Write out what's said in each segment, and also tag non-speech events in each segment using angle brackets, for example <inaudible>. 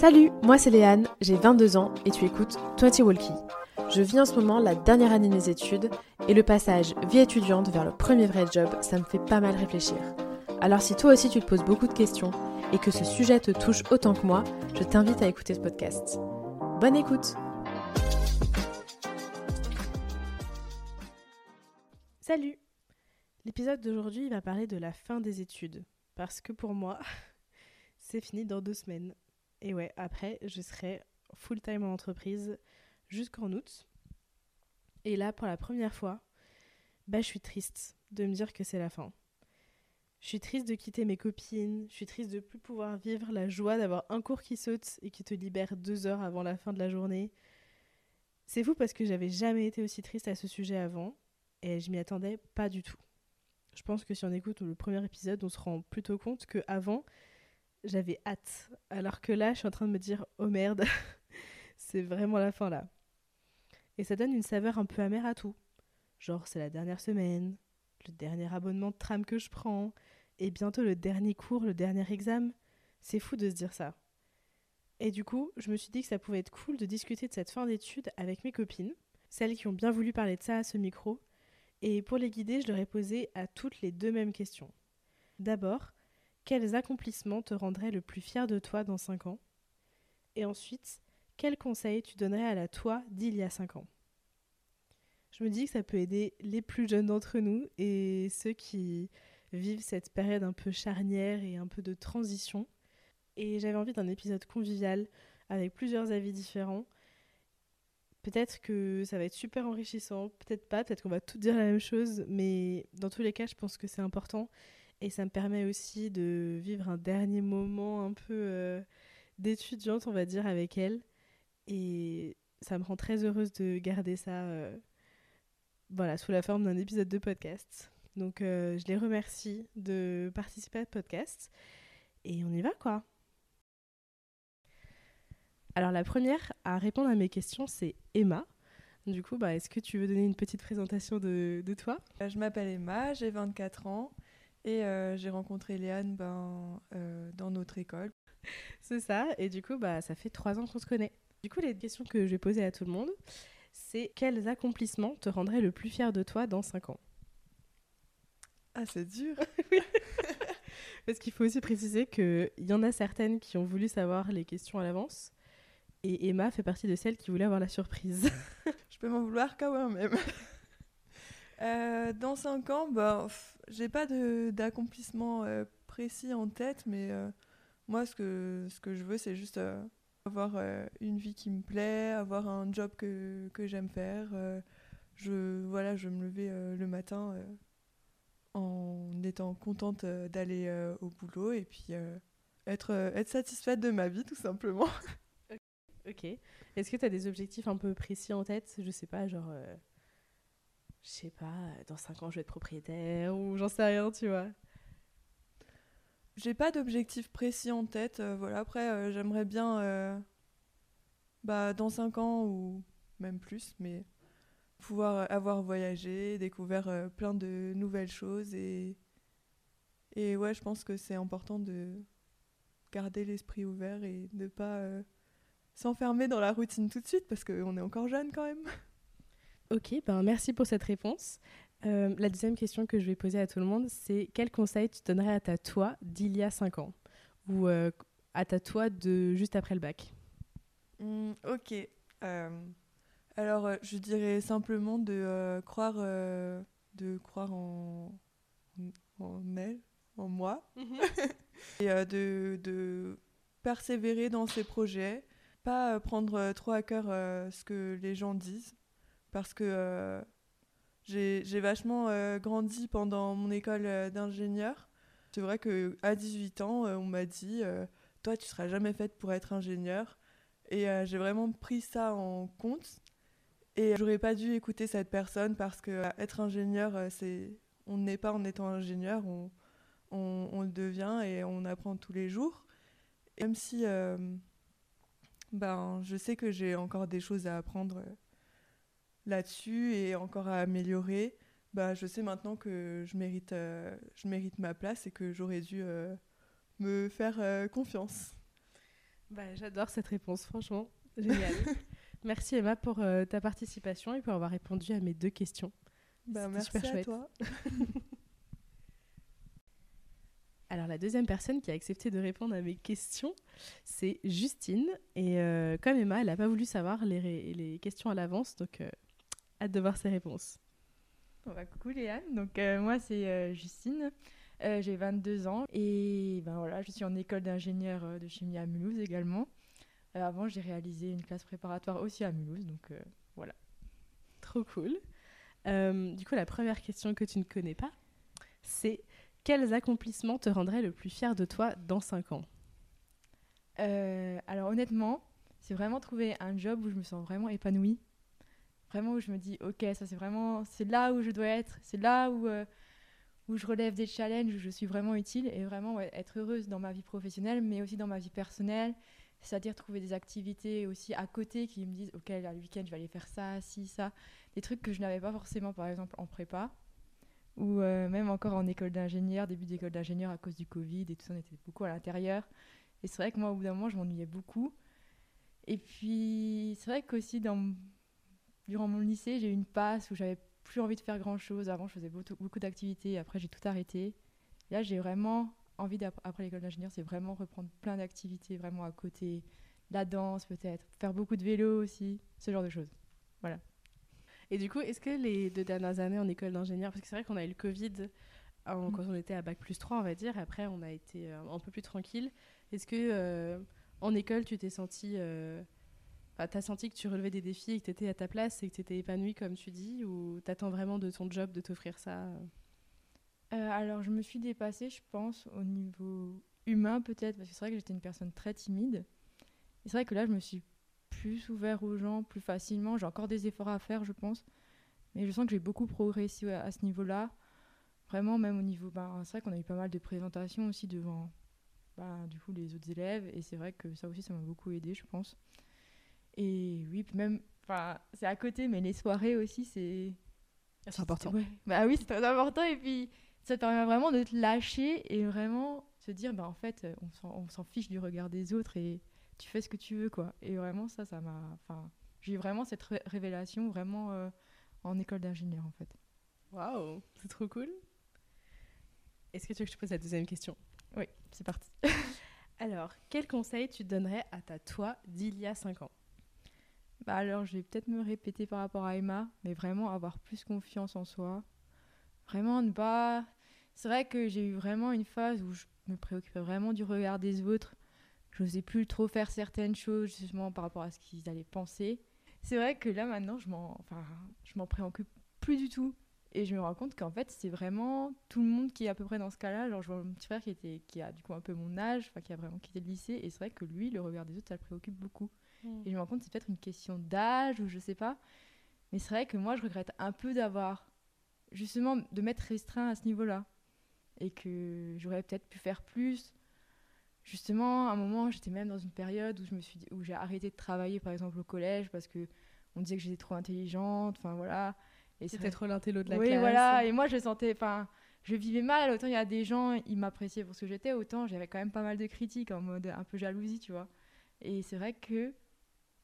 Salut, moi c'est Léane, j'ai 22 ans et tu écoutes 20 Walkie. Je vis en ce moment la dernière année de mes études et le passage vie étudiante vers le premier vrai job, ça me fait pas mal réfléchir. Alors si toi aussi tu te poses beaucoup de questions et que ce sujet te touche autant que moi, je t'invite à écouter ce podcast. Bonne écoute Salut L'épisode d'aujourd'hui va parler de la fin des études. Parce que pour moi, <laughs> c'est fini dans deux semaines. Et ouais, après, je serai full-time en entreprise jusqu'en août. Et là, pour la première fois, bah, je suis triste de me dire que c'est la fin. Je suis triste de quitter mes copines, je suis triste de plus pouvoir vivre la joie d'avoir un cours qui saute et qui te libère deux heures avant la fin de la journée. C'est fou parce que j'avais jamais été aussi triste à ce sujet avant et je m'y attendais pas du tout. Je pense que si on écoute le premier épisode, on se rend plutôt compte que avant j'avais hâte, alors que là, je suis en train de me dire oh merde, <laughs> c'est vraiment la fin là. Et ça donne une saveur un peu amère à tout. Genre, c'est la dernière semaine, le dernier abonnement de tram que je prends, et bientôt le dernier cours, le dernier examen. C'est fou de se dire ça. Et du coup, je me suis dit que ça pouvait être cool de discuter de cette fin d'études avec mes copines, celles qui ont bien voulu parler de ça à ce micro. Et pour les guider, je leur ai posé à toutes les deux mêmes questions. D'abord, quels accomplissements te rendraient le plus fier de toi dans 5 ans? Et ensuite, quels conseils tu donnerais à la toi d'il y a 5 ans? Je me dis que ça peut aider les plus jeunes d'entre nous et ceux qui vivent cette période un peu charnière et un peu de transition. Et j'avais envie d'un épisode convivial avec plusieurs avis différents. Peut-être que ça va être super enrichissant, peut-être pas, peut-être qu'on va tout dire la même chose, mais dans tous les cas, je pense que c'est important et ça me permet aussi de vivre un dernier moment un peu euh, d'étudiante, on va dire, avec elle. Et ça me rend très heureuse de garder ça euh, voilà, sous la forme d'un épisode de podcast. Donc euh, je les remercie de participer à ce podcast. Et on y va quoi. Alors la première à répondre à mes questions, c'est Emma. Du coup, bah, est-ce que tu veux donner une petite présentation de, de toi? Je m'appelle Emma, j'ai 24 ans et euh, j'ai rencontré Léane ben, euh, dans notre école. <laughs> C'est ça, et du coup, bah, ça fait trois ans qu'on se connaît. Du coup, les questions que je vais poser à tout le monde, c'est quels accomplissements te rendraient le plus fier de toi dans cinq ans? Ah, c'est dur <laughs> <laughs> Parce qu'il faut aussi préciser qu'il y en a certaines qui ont voulu savoir les questions à l'avance, et Emma fait partie de celles qui voulaient avoir la surprise. je peux m'en vouloir quand même. Euh, dans 5 ans, bah, j'ai pas d'accomplissement euh, précis en tête, mais euh, moi, ce que, ce que je veux, c'est juste avoir une vie qui me plaît, avoir un job que, que j'aime faire. je, voilà, je me lever le matin en étant contente d'aller au boulot et puis être, être satisfaite de ma vie, tout simplement. ok. Est-ce que tu as des objectifs un peu précis en tête? Je sais pas, genre je sais pas, dans 5 ans je vais être propriétaire ou j'en sais rien, tu vois. J'ai pas d'objectif précis en tête. Euh, voilà, après, euh, j'aimerais bien, euh, bah, dans 5 ans ou même plus, mais pouvoir avoir voyagé, découvert plein de nouvelles choses. Et, et ouais, je pense que c'est important de garder l'esprit ouvert et de pas s'enfermer dans la routine tout de suite parce qu'on est encore jeune quand même. Ok, ben merci pour cette réponse. Euh, la deuxième question que je vais poser à tout le monde, c'est quel conseil tu donnerais à ta toi d'il y a 5 ans? Ou euh, à ta toi de juste après le bac? Mmh, Ok. Euh, alors, je dirais simplement de croire, de croire en, en elle, en moi, mhm. <laughs> et de, de, persévérer dans ses projets, pas prendre trop à cœur ce que les gens disent parce que euh, j'ai vachement euh, grandi pendant mon école euh, d'ingénieur. C'est vrai qu'à 18 ans, on m'a dit Toi, tu seras jamais faite pour être ingénieur. Et j'ai vraiment pris ça en compte. Et j'aurais pas dû écouter cette personne parce que être ingénieur, c'est on n'est pas en étant ingénieur, on, le devient et on apprend tous les jours. Même si ben, je sais que j'ai encore des choses à apprendre là-dessus et encore à améliorer, bah, je sais maintenant que je mérite, euh, je mérite ma place et que j'aurais dû euh, me faire euh, confiance. Bah, J'adore cette réponse, franchement. Génial. <laughs> merci Emma pour ta participation et pour avoir répondu à mes deux questions. Bah, merci super à chouette. toi. <laughs> Alors la deuxième personne qui a accepté de répondre à mes questions, c'est Justine. Et euh, comme Emma, elle n'a pas voulu savoir les, les questions à l'avance, donc euh, hâte de voir ses réponses. Bon, bah, coucou Léane, donc euh, moi c'est euh, Justine, Euh, j'ai 22 ans et ben voilà, je suis en école d'ingénieur euh, de chimie à Mulhouse également. Avant j'ai réalisé une classe préparatoire aussi à Mulhouse, donc euh, Trop cool. Du coup, la première question que tu ne connais pas, c'est quels accomplissements te rendraient le plus fier de toi dans 5 ans? Alors honnêtement, c'est vraiment trouver un job où je me sens vraiment épanouie. Vraiment où je me dis, ok, ça c'est vraiment, c'est là où je dois être, c'est là où, euh, où je relève des challenges, où je suis vraiment utile et vraiment être heureuse dans ma vie professionnelle, mais aussi dans ma vie personnelle. C'est-à-dire trouver des activités aussi à côté qui me disent, ok, là, le week-end, je vais aller faire ça, ci, ça. Des trucs que je n'avais pas forcément, par exemple, en prépa. Ou euh, même encore en école d'ingénieur, début d'école d'ingénieur à cause du Covid et tout ça, on était beaucoup à l'intérieur. Et c'est vrai que moi, au bout d'un moment, je m'ennuyais beaucoup. Et puis, c'est vrai qu'aussi, dans... durant mon lycée, j'ai eu une passe où j'avais plus envie de faire grand-chose. Avant, je faisais beaucoup, beaucoup d'activités. Après, j'ai tout arrêté. Là, j'ai vraiment envie, après l'école d'ingénieur, c'est vraiment reprendre plein d'activités, vraiment à côté. La danse, peut-être. Faire beaucoup de vélo aussi. Ce genre de choses. Et du coup, est-ce que les deux dernières années en école d'ingénieur, parce que c'est vrai qu'on a eu le Covid en- Mm. quand on était à Bac plus 3, on va dire, après on a été euh, un peu plus tranquille. Est-ce que euh, en école, tu t'es senti. Euh, enfin, t'as senti que tu relevais des défis et que tu étais à ta place et que tu étais épanouie, comme tu dis, ou t'attends vraiment de ton job de t'offrir ça euh? Euh, alors, je me suis dépassée, je pense, au niveau humain peut-être, parce que c'est vrai que j'étais une personne très timide. Et c'est vrai que là, je me suis plus ouvert aux gens plus facilement. J'ai encore des efforts à faire, je pense. Mais je sens que j'ai beaucoup progressé à ce niveau-là. Vraiment, même au niveau... Ben, c'est vrai qu'on a eu pas mal de présentations aussi devant ben, du coup, les autres élèves. Et c'est vrai que ça aussi, ça m'a beaucoup aidé, je pense. Et oui, même... Enfin, c'est à côté, mais les soirées aussi, c'est... C'est important. Ouais. Bah oui, c'est très important. Et puis, ça te permet vraiment de te lâcher et vraiment se dire, bah en fait, euh, on s'en- on s'en fiche du regard des autres et tu fais ce que tu veux, quoi. Et vraiment, ça, ça m'a. Enfin, j'ai eu vraiment cette ré- révélation vraiment euh, en école d'ingénieur, en fait. Waouh, c'est trop cool. Est-ce que tu veux que je te pose la deuxième question? Oui, c'est parti. <laughs> Alors, quel conseil tu donnerais à ta toi d'il y a 5 ans? Bah alors, je vais peut-être me répéter par rapport à Emma, mais vraiment avoir plus confiance en soi. Vraiment ne pas. C'est vrai que j'ai eu vraiment une phase où je me préoccupais vraiment du regard des autres. Je n'osais plus trop faire certaines choses, justement par rapport à ce qu'ils allaient penser. C'est vrai que là, maintenant, je m'en enfin, préoccupe plus du tout. Et je me rends compte qu'en fait, c'est vraiment tout le monde qui est à peu près dans ce cas-là. Genre, je vois mon petit frère qui, était, qui a du coup un peu mon âge, qui a vraiment quitté le lycée. Et c'est vrai que lui, le regard des autres, ça le préoccupe beaucoup. Et je me rends compte que c'est peut-être une question d'âge ou je sais pas. Mais c'est vrai que moi, je regrette un peu d'avoir, justement, de m'être restreint à ce niveau-là. Et que j'aurais peut-être pu faire plus. Justement, à un moment, j'étais même dans une période où je me suis dit- où j'ai arrêté de travailler, par exemple, au collège, parce que on disait que j'étais trop intelligente. Enfin, voilà. Et C'était trop l'intello de la oui, classe. voilà. Et moi, je sentais, enfin, je vivais mal. Autant il y a des gens, ils m'appréciaient pour ce que j'étais, autant j'avais quand même pas mal de critiques en mode un peu jalousie, tu vois. Et c'est vrai que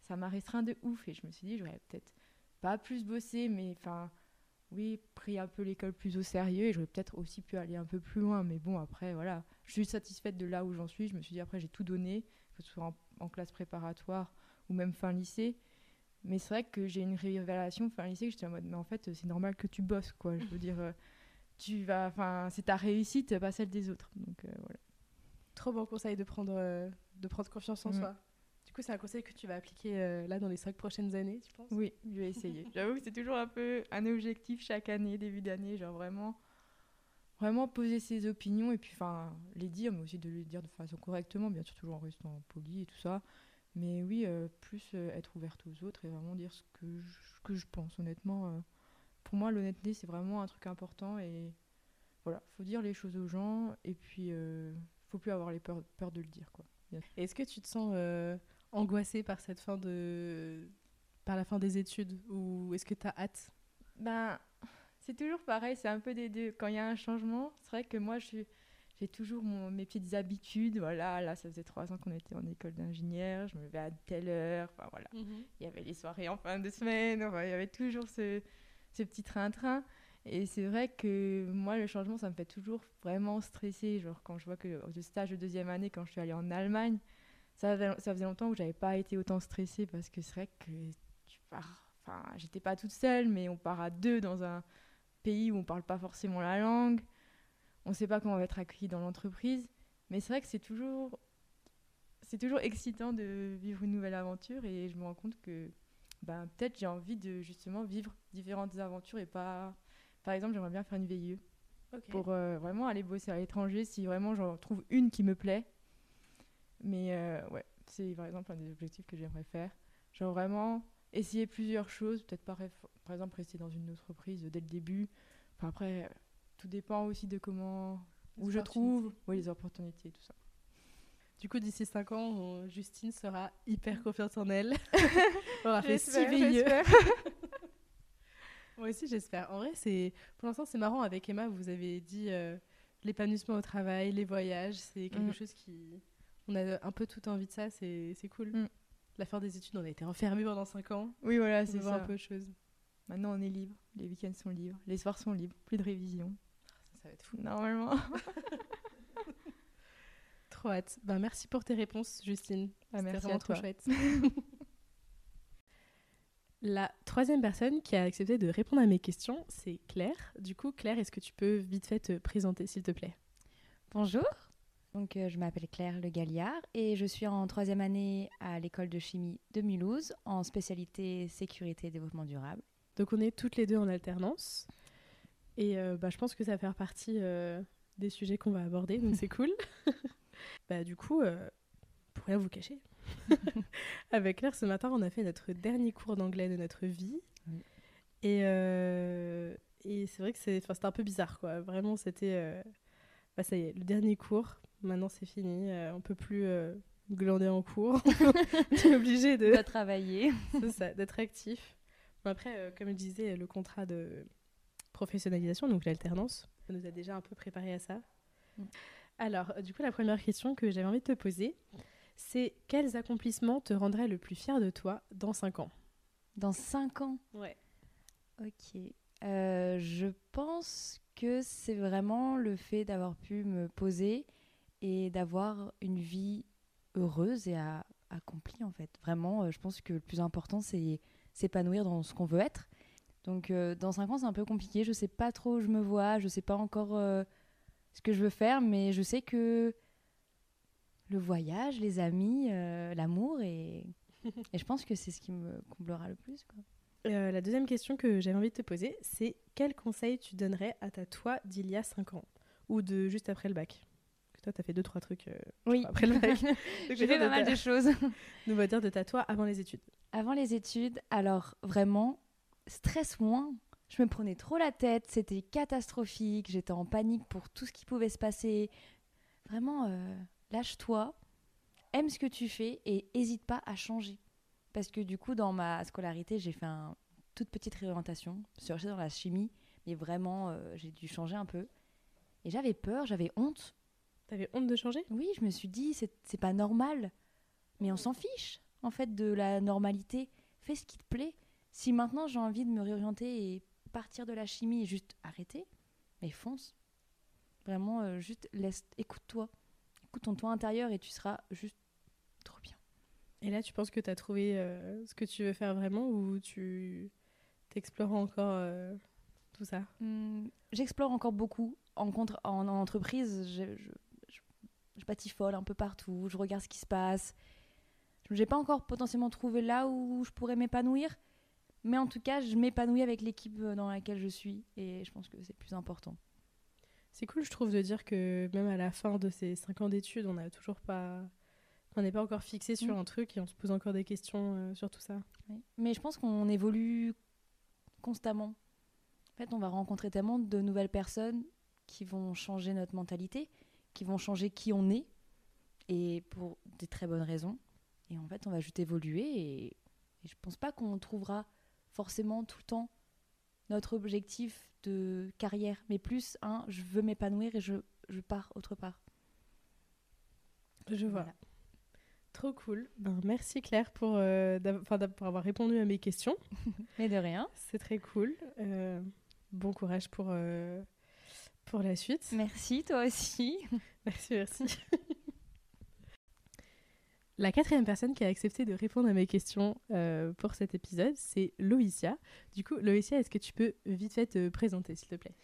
ça m'a restreint de ouf. Et je me suis dit, j'aurais peut-être pas plus bossé, mais enfin, oui, pris un peu l'école plus au sérieux. Et j'aurais peut-être aussi pu aller un peu plus loin. Mais bon, après, voilà. Je suis satisfaite de là où j'en suis. Je me suis dit, après, j'ai tout donné, que ce soit en, en classe préparatoire ou même fin lycée. Mais c'est vrai que j'ai une révélation fin lycée que j'étais en mode, mais en fait, c'est normal que tu bosses, quoi. Je veux dire, euh, tu vas, enfin, c'est ta réussite, pas celle des autres. Donc euh, voilà. Trop bon conseil de prendre, euh, de prendre confiance en Mm. soi. Coup, c'est un conseil que tu vas appliquer euh, là dans les 5 prochaines années, tu penses? Oui, je vais essayer. <laughs> J'avoue que c'est toujours un peu un objectif chaque année, début d'année, genre vraiment, vraiment poser ses opinions et puis, enfin, les dire, mais aussi de les dire de façon correctement, bien sûr, toujours en restant poli et tout ça. Mais oui, euh, plus euh, être ouverte aux autres et vraiment dire ce que je, ce que je pense, honnêtement. pour moi, l'honnêteté, c'est vraiment un truc important et voilà, faut dire les choses aux gens et puis, faut plus avoir les peurs, peur de le dire, quoi. Est-ce que tu te sens euh, angoissée par cette fin de. par la fin des études Ou est-ce que tu as hâte? Ben, c'est toujours pareil, c'est un peu des deux. Quand il y a un changement, c'est vrai que moi, je j'ai toujours mon, mes petites habitudes. Voilà, là, ça faisait trois ans qu'on était en école d'ingénieur. Je me levais à telle heure. Enfin, voilà. Il y avait les soirées en fin de semaine. Enfin, il y avait toujours ce, ce petit train-train. Et c'est vrai que moi, le changement, ça me fait toujours vraiment stresser. Genre, quand je vois que le stage de deuxième année, quand je suis allée en Allemagne, ça faisait, ça faisait longtemps que j'avais pas été autant stressée parce que c'est vrai que tu pars. Enfin, j'étais pas toute seule, mais on part à deux dans un pays où on parle pas forcément la langue. On sait pas comment on va être accueilli dans l'entreprise. Mais c'est vrai que c'est toujours, c'est toujours excitant de vivre une nouvelle aventure et je me rends compte que ben, peut-être j'ai envie de justement vivre différentes aventures et pas. Par exemple, j'aimerais bien faire une VIE pour euh, vraiment aller bosser à l'étranger si vraiment j'en trouve une qui me plaît. Mais euh, ouais, c'est par exemple un des objectifs que j'aimerais faire. Genre vraiment essayer plusieurs choses, peut-être par, par exemple rester dans une entreprise dès le début. Enfin après, tout dépend aussi de comment, où je trouve, oui, les opportunités, tout ça. Du coup, d'ici 5 ans, Justine sera hyper confiante en elle. <laughs> On aura fait 6 <laughs> Moi aussi, j'espère. En vrai, c'est pour l'instant, c'est marrant. Avec Emma, vous avez dit euh, l'épanouissement au travail, les voyages. C'est quelque mm. chose qui. On a un peu tout envie de ça. C'est cool. Mm. La fin des études, on a été enfermés pendant 5 ans. Oui, voilà, c'est ça. un peu de choses. Maintenant, on est libre. Les week-ends sont libres. Les soirs sont libres. Plus de révision. Ça, ça va être fou. Normalement. <laughs> trop hâte. Ben, merci pour tes réponses, Justine. Ah, merci vraiment trop chouette. <laughs> La troisième personne qui a accepté de répondre à mes questions, c'est Claire. Du coup, Claire, est-ce que tu peux vite fait te présenter, s'il te plaît? Bonjour. Donc, euh, je m'appelle Claire Le Galliard et je suis en troisième année à l'école de chimie de Mulhouse en spécialité sécurité et développement durable. Donc, on est toutes les deux en alternance. Et euh, bah, je pense que ça va faire partie euh, des sujets qu'on va aborder, donc c'est <laughs> cool. <laughs> bah, du coup, pour rien vous cacher, <laughs> Avec Claire, ce matin, on a fait notre dernier cours d'anglais de notre vie. Et, et c'est vrai que c'est un peu bizarre, quoi. Vraiment, c'était... Euh, bah, ça y est, le dernier cours. Maintenant, c'est fini. Euh, on peut plus glander en cours. <laughs> <laughs> on est obligé de... de travailler. <laughs> c'est ça, d'être actif. après, comme je disais, le contrat de professionnalisation, donc l'alternance, nous a déjà un peu préparé à ça. Mm. Alors, du coup, la première question que j'avais envie de te poser, c'est quels accomplissements te rendraient le plus fier de toi dans 5 ans? Dans 5 ans? Ouais. Ok. Euh, je pense que c'est vraiment le fait d'avoir pu me poser et d'avoir une vie heureuse et accomplie en fait. Vraiment, euh, je pense que le plus important c'est s'épanouir dans ce qu'on veut être. Donc euh, dans 5 ans c'est un peu compliqué, je sais pas trop où je me vois, je sais pas encore ce que je veux faire, mais je sais que le voyage, les amis, euh, l'amour et, <laughs> et je pense que c'est ce qui me comblera le plus. Quoi. Euh, la deuxième question que j'avais envie de te poser, c'est quel conseil tu donnerais à ta toi d'il y a 5 ans ou de juste après le bac? Toi, tu as fait deux, trois trucs euh, oui. après le bac. <laughs> J'ai fait pas mal de choses. <laughs> Nous va dire de ta toi avant les études. Avant les études, alors vraiment, stress moins. Je me prenais trop la tête, c'était catastrophique, j'étais en panique pour tout ce qui pouvait se passer. Vraiment, lâche-toi, aime ce que tu fais et hésite pas à changer. Parce que du coup, dans ma scolarité, j'ai fait une toute petite réorientation. Restée dans la chimie, mais vraiment, euh, j'ai dû changer un peu. Et j'avais peur, j'avais honte. T'avais honte de changer? Oui, je me suis dit, c'est pas normal. Mais on s'en fiche, en fait, de la normalité. Fais ce qui te plaît. Si maintenant j'ai envie de me réorienter et partir de la chimie et juste arrêter, mais fonce. Vraiment, euh, juste laisse, écoute-toi ton toit intérieur et tu seras juste trop bien. Et là, tu penses que tu as trouvé euh, ce que tu veux faire vraiment ou tu t'explores encore euh, tout ça? Hmm, J'explore encore beaucoup. En, contre, en, entreprise, je, je, je, un peu partout, je regarde ce qui se passe. Je n'ai pas encore potentiellement trouvé là où je pourrais m'épanouir, mais en tout cas, je m'épanouis avec l'équipe dans laquelle je suis et je pense que c'est plus important. C'est cool, je trouve, de dire que même à la fin de ces 5 ans d'études, on n'a toujours pas. On n'est pas encore fixé sur mm. un truc et on se pose encore des questions euh, sur tout ça. Mais je pense qu'on évolue constamment. En fait, on va rencontrer tellement de nouvelles personnes qui vont changer notre mentalité, qui vont changer qui on est, et pour des très bonnes raisons. Et en fait, on va juste évoluer et, et je pense pas qu'on trouvera forcément tout le temps notre objectif de carrière, mais plus un je veux m'épanouir et je je pars autre part. Je vois. Voilà. Trop cool. Ben, merci Claire pour, euh, pour avoir répondu à mes questions. <laughs> Mais de rien. C'est très cool. Euh, bon courage pour, euh, pour la suite. Merci, toi aussi. <laughs> Merci, merci. <laughs> La quatrième personne qui a accepté de répondre à mes questions pour cet épisode, c'est Loïcia. Du coup, Loïcia, est-ce que tu peux vite fait te présenter, s'il te plaît?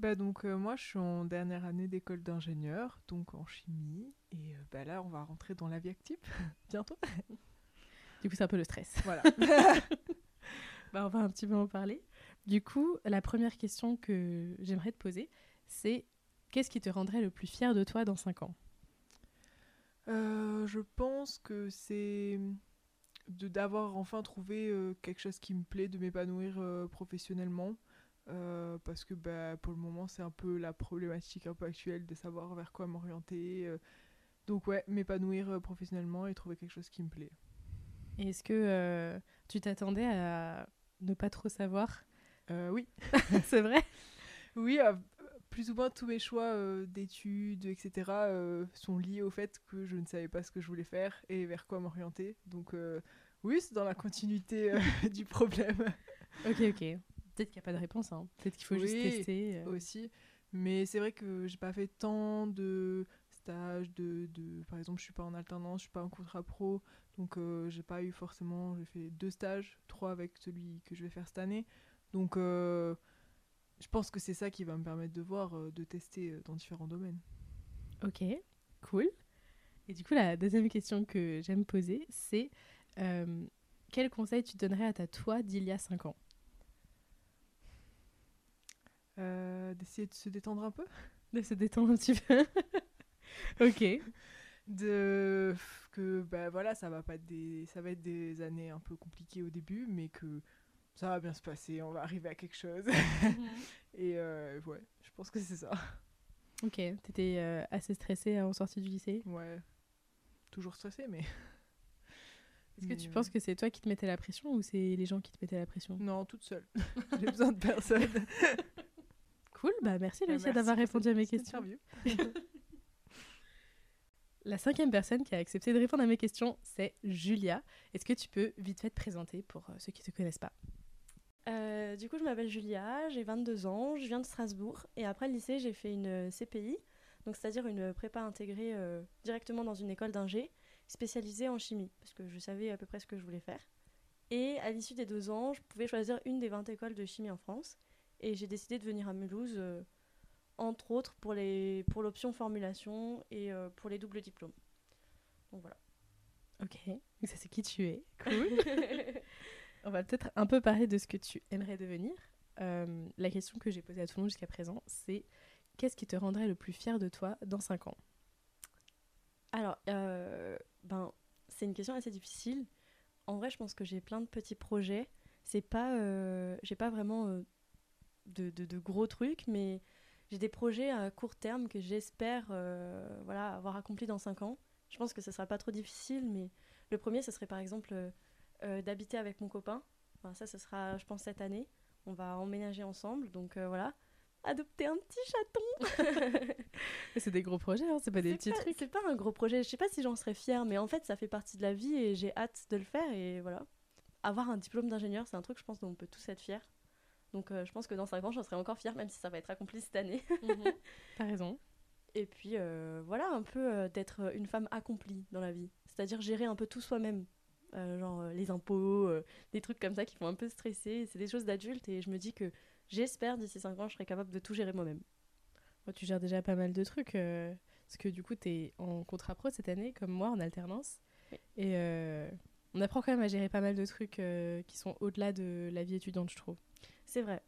Bah donc euh, moi je suis en dernière année d'école d'ingénieur, donc en chimie, et euh, bah là on va rentrer dans la vie active <laughs> bientôt. Du coup, c'est un peu le stress. Voilà. <laughs> <laughs> Bah, on va un petit peu en parler. Du coup, la première question que j'aimerais te poser, c'est qu'est-ce qui te rendrait le plus fier de toi dans 5 ans? Euh, je pense que c'est de d'avoir enfin trouvé euh, quelque chose qui me plaît, de m'épanouir euh, professionnellement. Euh, parce que bah, pour le moment c'est un peu la problématique un peu actuelle de savoir vers quoi m'orienter. euh. donc ouais, m'épanouir euh, professionnellement et trouver quelque chose qui me plaît. Et Est-ce que euh, tu t'attendais à ne pas trop savoir? Oui, <laughs> C'est vrai? Oui, plus ou moins tous mes choix d'études, etc. sont liés au fait que je ne savais pas ce que je voulais faire et vers quoi m'orienter. Donc oui, c'est dans la continuité <laughs> du problème. Ok, ok. Peut-être qu'il n'y a pas de réponse. hein. Peut-être qu'il faut juste tester. euh. aussi. Mais c'est vrai que j'ai pas fait tant de stages, de, de... par exemple, je suis pas en alternance, je suis pas en contrat pro, donc euh, j'ai pas eu forcément, j'ai fait deux stages, trois avec celui que je vais faire cette année. Donc euh, je pense que c'est ça qui va me permettre de voir, de tester dans différents domaines. Ok, cool. Et du coup, la deuxième question que j'aime poser, c'est quel conseil tu donnerais à ta toi d'il y a 5 ans? Euh, D'essayer de se détendre un peu, <laughs> De se détendre un petit peu. <laughs> ok. de que bah voilà, ça va pas être des, ça va être des années un peu compliquées au début, mais que ça va bien se passer, on va arriver à quelque chose. <laughs> Et euh, ouais, je pense que c'est ça. Ok, t'étais euh, assez stressée en sortie du lycée? Ouais. Toujours stressé, mais. Est-ce que tu penses euh, que c'est toi qui te mettais la pression ou c'est les gens qui te mettaient la pression? Non, toute seule. J'ai besoin de personne. Cool, bah merci Ouais, Lucia d'avoir répondu à mes questions. <laughs> La cinquième personne qui a accepté de répondre à mes questions, c'est Julia. Est-ce que tu peux vite fait te présenter pour euh, ceux qui ne te connaissent pas? Euh, du coup, je m'appelle Julia, j'ai 22 ans, je viens de Strasbourg. Et après le lycée, j'ai fait une euh, CPI, donc c'est-à-dire une prépa intégrée euh, directement dans une école d'ingé, spécialisée en chimie, parce que je savais à peu près ce que je voulais faire. Et à l'issue des deux ans, je pouvais choisir une des 20 écoles de chimie en France. Et j'ai décidé de venir à Mulhouse, euh, entre autres pour les pour l'option formulation et euh, pour les doubles diplômes. Donc voilà. Ok, donc ça c'est qui tu es. Cool. <laughs> On va peut-être un peu parler de ce que tu aimerais devenir. Euh, la question que j'ai posée à tout le monde jusqu'à présent, c'est qu'est-ce qui te rendrait le plus fier de toi dans 5 ans? Alors, ben, c'est une question assez difficile. En vrai, je pense que j'ai plein de petits projets. C'est pas, j'ai pas vraiment de, de- de gros trucs, mais j'ai des projets à court terme que j'espère, euh, voilà, avoir accomplis dans 5 ans. Je pense que ce sera pas trop difficile, mais le premier, ce serait par exemple euh, euh, d'habiter avec mon copain. Enfin, ça, ce sera, je pense, cette année. On va emménager ensemble, donc euh, voilà. Adopter un petit chaton. <laughs> C'est des gros projets, hein, c'est pas des petits pas- trucs. C'est pas un gros projet. Je sais pas si j'en serais fière, mais en fait, ça fait partie de la vie et j'ai hâte de le faire. Et voilà. Avoir un diplôme d'ingénieur, c'est un truc, je pense, dont on peut tous être fiers. Donc, euh, je pense que dans 5 ans, j'en serai encore fière, même si ça va être accompli cette année. <laughs> T'as raison. et puis, euh, voilà, un peu euh, d'être une femme accomplie dans la vie. C'est-à-dire gérer un peu tout soi-même. Euh, genre euh, les impôts, euh, des trucs comme ça qui font un peu stresser. C'est des choses d'adultes et je me dis que j'espère d'ici 5 ans, je serai capable de tout gérer moi-même. Moi, tu gères déjà pas mal de trucs. euh, parce que du coup, t'es en contrat pro cette année, comme moi, en alternance. Oui. Et euh, on apprend quand même à gérer pas mal de trucs euh, qui sont au-delà de la vie étudiante, je trouve. C'est vrai.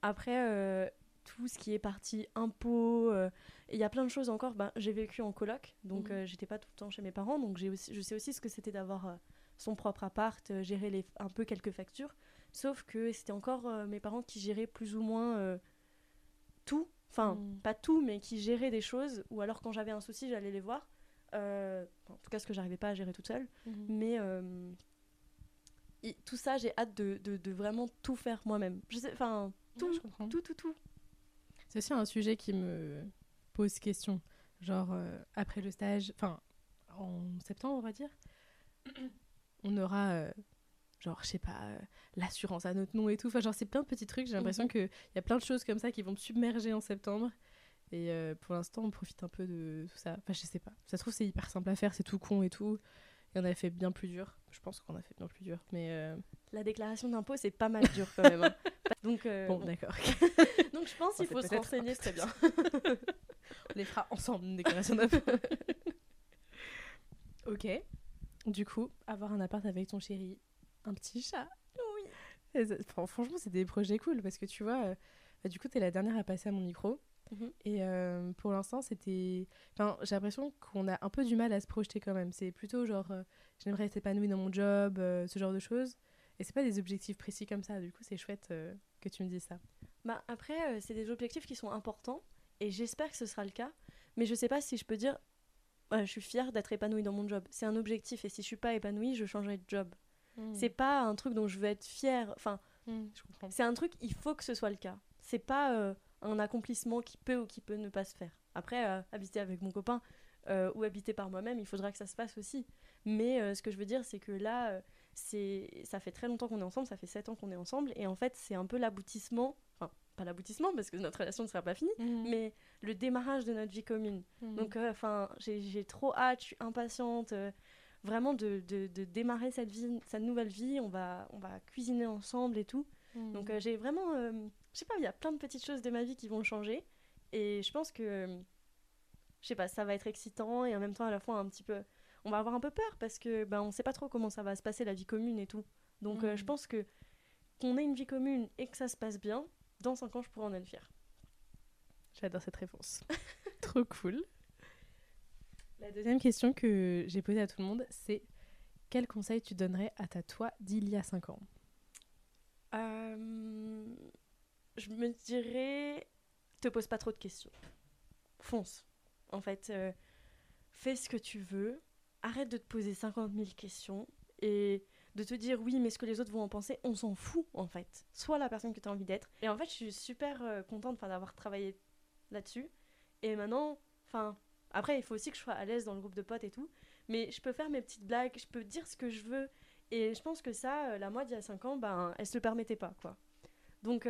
Après, euh, tout ce qui est partie impôts, euh, il y a plein de choses encore. Ben, j'ai vécu en coloc, donc Mhm. euh, j'étais pas tout le temps chez mes parents, donc j'ai aussi, je sais aussi ce que c'était d'avoir son propre appart, gérer les, un peu quelques factures. Sauf que c'était encore mes parents qui géraient plus ou moins tout. Enfin, Mhm. pas tout, mais qui géraient des choses. Ou alors quand j'avais un souci, j'allais les voir. En tout cas, ce que j'arrivais pas à gérer toute seule. Mais euh, et tout ça, j'ai hâte de, de- de vraiment tout faire moi-même. Je sais, enfin, tout, Ouais, je comprends. tout, tout, tout. C'est aussi un sujet qui me pose question. Genre, euh, après le stage, enfin, en septembre, on va dire, <coughs> on aura, euh, genre, je sais pas, euh, l'assurance à notre nom et tout. Enfin, genre, c'est plein de petits trucs. J'ai l'impression Mhm. qu'il y a plein de choses comme ça qui vont me submerger en septembre. Et euh, pour l'instant, on profite un peu de tout ça. Enfin, je sais pas. Ça se trouve, c'est hyper simple à faire, c'est tout con et tout. Et on a fait bien plus dur. Je pense qu'on a fait bien plus dur. Mais euh, La déclaration d'impôt, c'est pas mal dur quand même. hein. <laughs> Donc, euh, bon, bon. d'accord. <laughs> Donc je pense qu'il faut se renseigner très bien. <laughs> On les fera ensemble, une déclaration d'impôt. ok. Du coup, avoir un appart avec ton chéri, un petit chat. Oui. Ça- franchement, c'est des projets cool parce que tu vois, euh, bah, du coup, t'es la dernière à passer à mon micro. Mhm. Et euh, pour l'instant, c'était. Enfin, j'ai l'impression qu'on a un peu du mal à se projeter quand même. C'est plutôt genre, euh, j'aimerais être épanouie dans mon job, euh, ce genre de choses. Et c'est pas des objectifs précis comme ça. Du coup, c'est chouette que tu me dises ça. Bah, après, c'est des objectifs qui sont importants et j'espère que ce sera le cas. Mais je sais pas si je peux dire, ouais, je suis fière d'être épanouie dans mon job. C'est un objectif et si je suis pas épanouie, je changerai de job. C'est pas un truc dont je veux être fière. Enfin, comprends. c'est un truc, il faut que ce soit le cas. C'est pas un accomplissement qui peut ou qui peut ne pas se faire. Après, euh, habiter avec mon copain euh, ou habiter par moi-même, il faudra que ça se fasse aussi. Mais euh, ce que je veux dire, c'est que là, c'est ça fait très longtemps qu'on est ensemble, ça fait 7 ans qu'on est ensemble, et en fait, c'est un peu l'aboutissement, enfin, pas l'aboutissement, parce que notre relation ne sera pas finie, Mhm. mais le démarrage de notre vie commune. Mhm. Donc, enfin, j'ai trop hâte, je suis impatiente, vraiment de, de, de démarrer cette vie, cette nouvelle vie. On va, on va cuisiner ensemble et tout. Mhm. Donc, euh, j'ai vraiment, euh, je sais pas, il y a plein de petites choses de ma vie qui vont changer, et je pense que, euh, je sais pas, ça va être excitant et en même temps à la fois un petit peu, on va avoir un peu peur parce que ben on sait pas trop comment ça va se passer la vie commune et tout. Donc, euh, je Mhm. pense que qu'on ait une vie commune et que ça se passe bien, dans 5 ans, je pourrais en être fière. J'adore cette réponse. <laughs> Trop cool. La deuxième question que j'ai posée à tout le monde, c'est quel conseil tu donnerais à ta toi d'il y a 5 ans? Euh, je me dirais, te pose pas trop de questions. Fonce. En fait, euh, fais ce que tu veux. Arrête de te poser 50 000 questions et de te dire oui, mais ce que les autres vont en penser, on s'en fout en fait. Sois la personne que tu as envie d'être. Et en fait, je suis super euh, contente d'avoir travaillé là-dessus. Et maintenant, enfin, après, il faut aussi que je sois à l'aise dans le groupe de potes et tout. Mais je peux faire mes petites blagues, je peux dire ce que je veux. Et je pense que ça, euh, la moi d'il y a 5 ans, ben, elle se le permettait pas, quoi. Donc,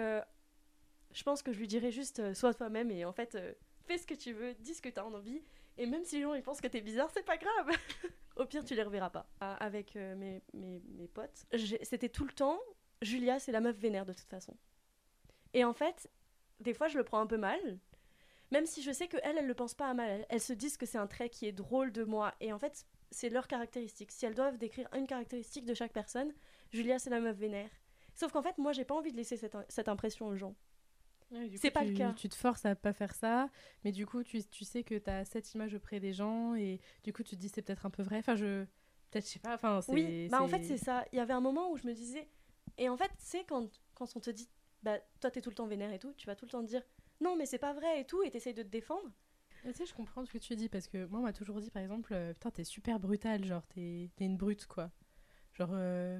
je pense que je lui dirais juste, euh, sois toi-même et en fait, euh, fais ce que tu veux, dis ce que tu as envie. Et même si les gens ils pensent que t'es bizarre, c'est pas grave. <laughs> Au pire, tu les reverras pas. Euh, Avec euh, mes, mes, potes, c'était tout le temps, Julia, c'est la meuf vénère de toute façon. Et en fait, des fois, je le prends un peu mal. Même si je sais que elle, elle le pense pas à mal. Elles, elles se disent que c'est un trait qui est drôle de moi. Et en fait, c'est leur caractéristique. Si elles doivent décrire une caractéristique de chaque personne, Julia, c'est la meuf vénère. Sauf qu'en fait, moi, j'ai pas envie de laisser cette, cette impression aux gens. C'est pas le cas. Tu te forces à pas faire ça, mais du coup, tu, tu sais que tu as cette image auprès des gens et du coup, tu te dis c'est peut-être un peu vrai. Enfin, je. Peut-être, je sais pas. Enfin. Oui, bah en fait, c'est ça. Il y avait un moment où je me disais. Et en fait, c'est quand, quand on te dit, bah, toi, t'es tout le temps vénère et tout, tu vas tout le temps te dire, non, mais c'est pas vrai et tout, et t'essayes de te défendre. Tu sais, je comprends ce que tu dis parce que moi, on m'a toujours dit, par exemple, euh, putain, t'es super brutale, genre, t'es t'es une brute, quoi. Genre, euh,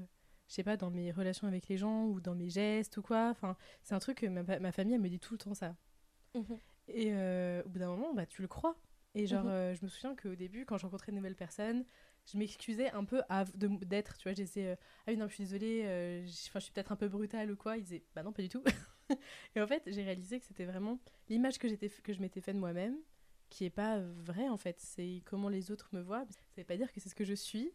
je sais pas, dans mes relations avec les gens ou dans mes gestes ou quoi. Enfin, c'est un truc que ma, ma famille, elle me dit tout le temps ça. Et euh, au bout d'un moment, bah, tu le crois. Et genre, Mhm. euh, je me souviens qu'au début, quand je rencontrais de nouvelles personnes, je m'excusais un peu d'être, tu vois, je disais, euh, ah oui, non, je suis désolée, euh, je suis peut-être un peu brutale ou quoi. Ils disaient, bah non, pas du tout. <laughs> et en fait, j'ai réalisé que c'était vraiment l'image que, j'étais, que je m'étais faite de moi-même, qui est pas vraie en fait. C'est comment les autres me voient. Ça veut pas dire que c'est ce que je suis.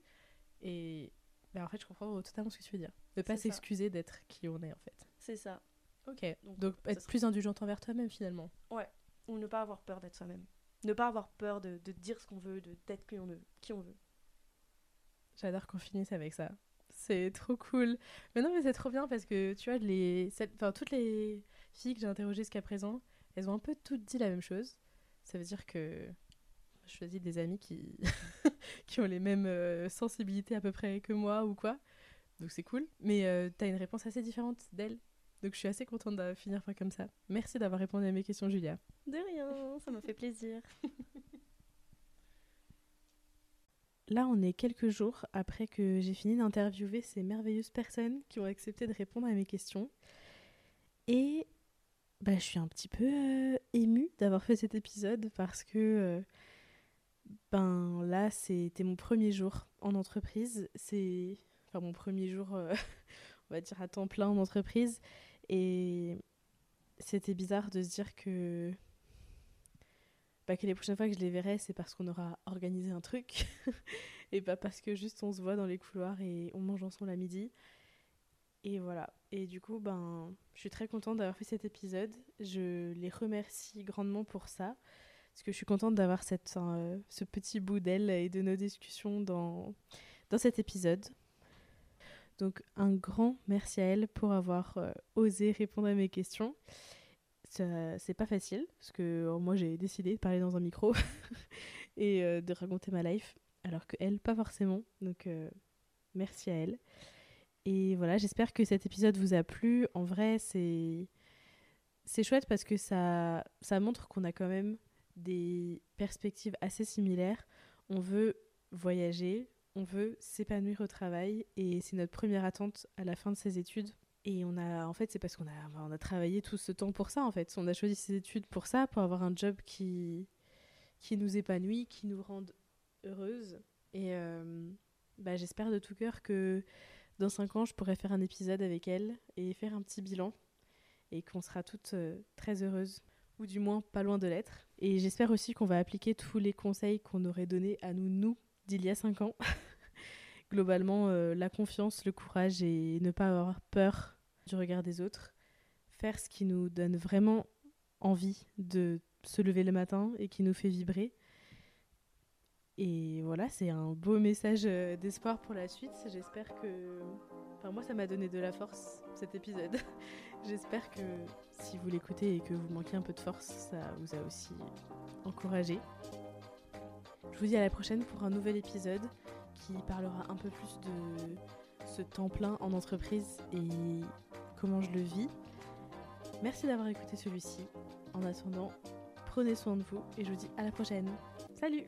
Et bah, en fait, je comprends totalement ce que tu veux dire. De pas s'excuser d'être qui on est en fait. C'est ça. Ok. Donc, être plus indulgente envers toi-même finalement. Ou ne pas avoir peur d'être soi-même. Ne pas avoir peur de, de dire ce qu'on veut, de d'être qui on veut. Qui on veut. J'adore qu'on finisse avec ça. C'est trop cool. Mais non, mais c'est trop bien parce que tu vois, les, enfin, toutes les filles que j'ai interrogées jusqu'à présent, elles ont un peu toutes dit la même chose. Ça veut dire que choisis des amis qui, <laughs> qui ont les mêmes euh, sensibilités à peu près que moi ou quoi. Donc c'est cool. Mais euh, t'as une réponse assez différente d'elles. Donc je suis assez contente de finir comme ça. Merci d'avoir répondu à mes questions, Julia. De rien, ça m'a fait plaisir. <laughs> Là, on est quelques jours après que j'ai fini d'interviewer ces merveilleuses personnes qui ont accepté de répondre à mes questions. Et bah, je suis un petit peu euh, émue d'avoir fait cet épisode parce que euh, ben là c'était mon premier jour en entreprise, c'est enfin mon premier jour euh, <laughs> on va dire à temps plein en entreprise et c'était bizarre de se dire que bah, que les prochaines fois que je les verrai c'est parce qu'on aura organisé un truc <laughs> et pas parce que juste on se voit dans les couloirs et on mange ensemble à midi. Et voilà. Et du coup, ben, je suis très contente d'avoir fait cet épisode. Je les remercie grandement pour ça. Parce que je suis contente d'avoir euh, ce petit bout d'elle et de nos discussions dans, dans cet épisode. Donc, un grand merci à elle pour avoir euh, osé répondre à mes questions. C'est pas facile, parce que euh, moi j'ai décidé de parler dans un micro <laughs> et euh, de raconter ma life, alors que elle, pas forcément. Donc, merci à elle. Et voilà, j'espère que cet épisode vous a plu. En vrai, c'est c'est chouette parce que ça, ça montre qu'on a quand même des perspectives assez similaires. On veut voyager, on veut s'épanouir au travail et c'est notre première attente à la fin de ses études. Et on a, en fait, c'est parce qu'on a, on a travaillé tout ce temps pour ça, en fait. On a choisi ces études pour ça, pour avoir un job qui, qui nous épanouit, qui nous rende heureuses. Et euh, bah, j'espère de tout cœur que dans 5 ans, je pourrai faire un épisode avec elle et faire un petit bilan et qu'on sera toutes euh, très heureuses, ou du moins pas loin de l'être. Et j'espère aussi qu'on va appliquer tous les conseils qu'on aurait donnés à nous, nous, d'il y a 5 ans. <laughs> Globalement, euh, la confiance, le courage et ne pas avoir peur du regard des autres. Faire ce qui nous donne vraiment envie de se lever le matin et qui nous fait vibrer. Et voilà, c'est un beau message euh, d'espoir pour la suite. J'espère que... Enfin, moi, ça m'a donné de la force, cet épisode. <laughs> J'espère que si vous l'écoutez et que vous manquez un peu de force, ça vous a aussi encouragé. Je vous dis à la prochaine pour un nouvel épisode qui parlera un peu plus de ce temps plein en entreprise et comment je le vis. Merci d'avoir écouté celui-ci. En attendant, prenez soin de vous et je vous dis à la prochaine. Salut